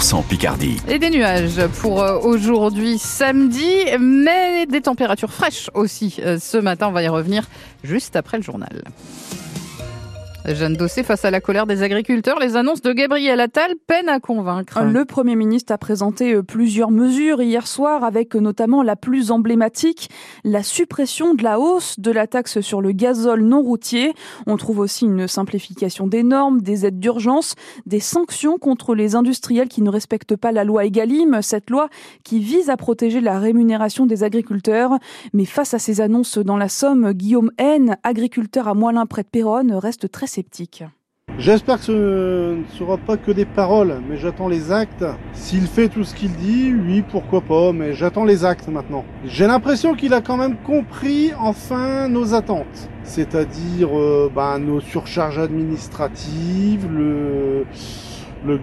100% Picardie. Et des nuages pour euh, aujourd'hui samedi, mais des températures fraîches aussi euh, ce matin. On va y revenir juste après le journal. Jeanne Dossé, face à la colère des agriculteurs, les annonces de Gabriel Attal peinent à convaincre. Le Premier ministre a présenté euh, plusieurs mesures hier soir, avec euh, notamment la plus emblématique, la suppression de la hausse de la taxe sur le gazole non routier. On trouve aussi une simplification des normes, des aides d'urgence, des sanctions contre les industriels qui ne respectent pas la loi Egalim, cette loi qui vise à protéger la rémunération des agriculteurs. Mais face à ces annonces dans la Somme, Guillaume Haine, agriculteur à Moilin près de Péronne, reste très J'espère que ce ne sera pas que des paroles, mais j'attends les actes. S'il fait tout ce qu'il dit, oui, pourquoi pas, mais j'attends les actes maintenant. J'ai l'impression qu'il a quand même compris enfin nos attentes, c'est-à-dire euh, bah, nos surcharges administratives, le,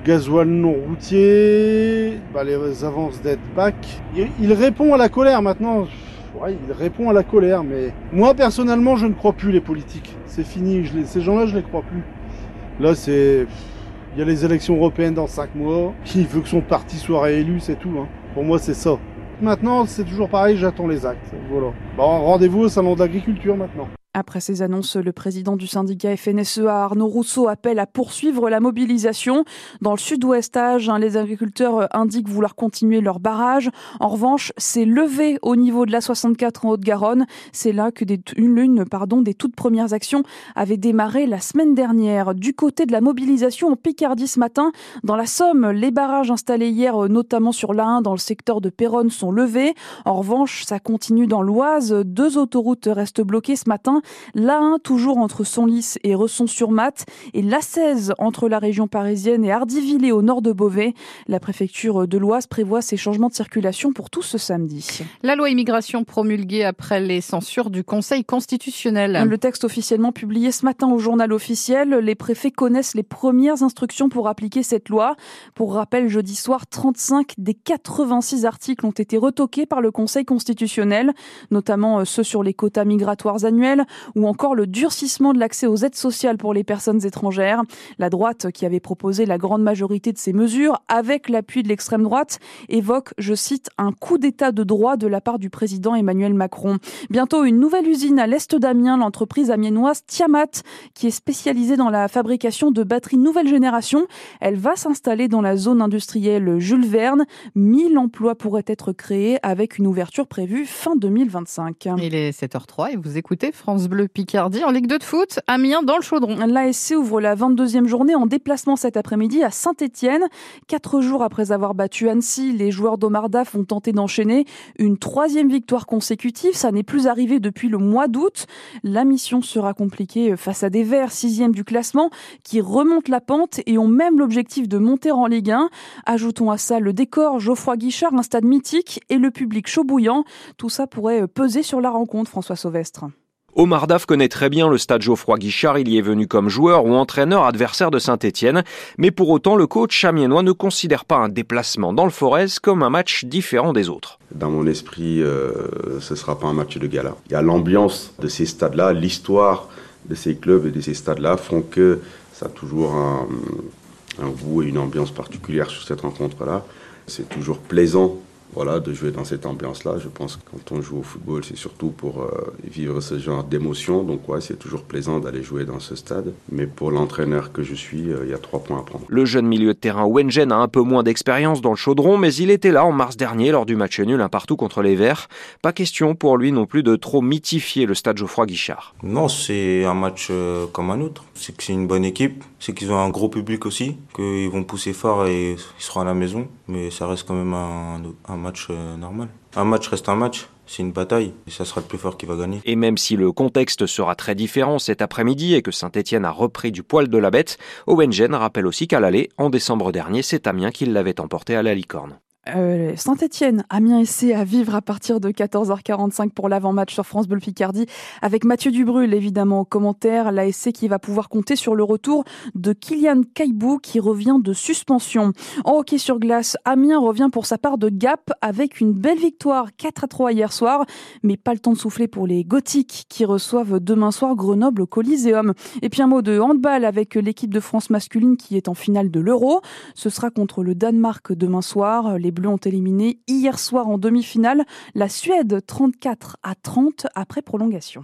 gasoil non routier, bah, les avances d'aide PAC. Il répond à la colère maintenant. Il répond à la colère, mais moi personnellement, je ne crois plus les politiques. C'est fini, ces gens-là, je les crois plus. Là, c'est. Il y a les élections européennes dans 5 mois. Il veut que son parti soit réélu, c'est tout. Hein. Pour moi, c'est ça. Maintenant, c'est toujours pareil, j'attends les actes. Voilà. Bon, rendez-vous au salon de l'agriculture maintenant. Après ces annonces, le président du syndicat FNSEA, Arnaud Rousseau, appelle à poursuivre la mobilisation. Dans le sud-ouest hein, les agriculteurs indiquent vouloir continuer leur barrage. En revanche, c'est levé au niveau de la 64 en Haute-Garonne. C'est là que des, une pardon, des toutes premières actions avaient démarré la semaine dernière. Du côté de la mobilisation en Picardie ce matin, dans la Somme, les barrages installés hier, notamment sur l'A1 dans le secteur de Péronne, sont levés. En revanche, ça continue dans l'Oise. Deux autoroutes restent bloquées ce matin. L'A1 toujours entre Sonlis et Resson-sur-Mat et l'A16 entre la région parisienne et Hardivillé au nord de Beauvais. La préfecture de l'Oise prévoit ces changements de circulation pour tout ce samedi. La loi immigration promulguée après les censures du Conseil constitutionnel. Le texte officiellement publié ce matin au journal officiel, les préfets connaissent les premières instructions pour appliquer cette loi. Pour rappel, jeudi soir, 35 des 86 articles ont été retoqués par le Conseil constitutionnel, notamment ceux sur les quotas migratoires annuels, ou encore le durcissement de l'accès aux aides sociales pour les personnes étrangères. La droite, qui avait proposé la grande majorité de ces mesures, avec l'appui de l'extrême droite, évoque, je cite, un coup d'état de droit de la part du président Emmanuel Macron. Bientôt, une nouvelle usine à l'est d'Amiens, l'entreprise amiénoise Tiamat, qui est spécialisée dans la fabrication de batteries nouvelle génération. Elle va s'installer dans la zone industrielle Jules Verne. 1000 emplois pourraient être créés avec une ouverture prévue fin 2025. Il est 7h03 et vous écoutez France Bleu Picardie en Ligue 2 de foot, Amiens dans le chaudron. L'ASC ouvre la 22e journée en déplacement cet après-midi à Saint-Étienne. Quatre jours après avoir battu Annecy, les joueurs d'Omardaf ont tenté d'enchaîner une troisième victoire consécutive. Ça n'est plus arrivé depuis le mois d'août. La mission sera compliquée face à des Verts, sixième du classement, qui remontent la pente et ont même l'objectif de monter en Ligue 1. Ajoutons à ça le décor Geoffroy Guichard, un stade mythique et le public chaud bouillant. Tout ça pourrait peser sur la rencontre, François Sauvestre. Omar Daf connaît très bien le stade Geoffroy Guichard, il y est venu comme joueur ou entraîneur adversaire de Saint-Etienne, mais pour autant le coach chamiennois ne considère pas un déplacement dans le Forez comme un match différent des autres. Dans mon esprit, euh, ce ne sera pas un match de gala. Il y a l'ambiance de ces stades-là, l'histoire de ces clubs et de ces stades-là font que ça a toujours un goût et une ambiance particulière sur cette rencontre-là. C'est toujours plaisant voilà, de jouer dans cette ambiance-là. Je pense que quand on joue au football, c'est surtout pour euh, vivre ce genre d'émotion. Donc ouais, c'est toujours plaisant d'aller jouer dans ce stade. Mais pour l'entraîneur que je suis, euh, il y a trois points à prendre. Le jeune milieu de terrain Wengen a un peu moins d'expérience dans le chaudron, mais il était là en mars dernier lors du match nul un partout contre les Verts. Pas question pour lui non plus de trop mythifier le stade Geoffroy Guichard. Non, c'est un match euh, comme un autre. C'est que c'est une bonne équipe, c'est qu'ils ont un gros public aussi, qu'ils vont pousser fort et ils seront à la maison. Mais ça reste quand même un, un match normal. Un match reste un match. C'est une bataille et ça sera le plus fort qui va gagner. Et même si le contexte sera très différent cet après-midi et que Saint-Etienne a repris du poil de la bête, Owengen rappelle aussi qu'à l'aller, en décembre dernier, c'est Amiens qui l'avait emporté à la licorne. Euh, Saint-Etienne, Amiens essai à vivre à partir de 14h45 pour l'avant-match sur France Bleu Picardie avec Mathieu Dubrul évidemment au commentaire. L'ASC qui va pouvoir compter sur le retour de Kylian Caibou qui revient de suspension. En hockey sur glace, Amiens revient pour sa part de Gap avec une belle victoire 4 à 3 hier soir, mais pas le temps de souffler pour les Gothiques qui reçoivent demain soir Grenoble au Coliseum. Et puis un mot de handball avec l'équipe de France masculine qui est en finale de l'Euro. Ce sera contre le Danemark demain soir. Bleus ont éliminé hier soir en demi-finale la Suède 34 à 30 après prolongation.